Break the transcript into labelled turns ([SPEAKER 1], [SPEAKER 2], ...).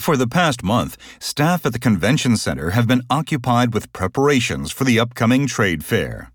[SPEAKER 1] For the past month, staff at the convention center have been occupied with preparations for the upcoming trade fair.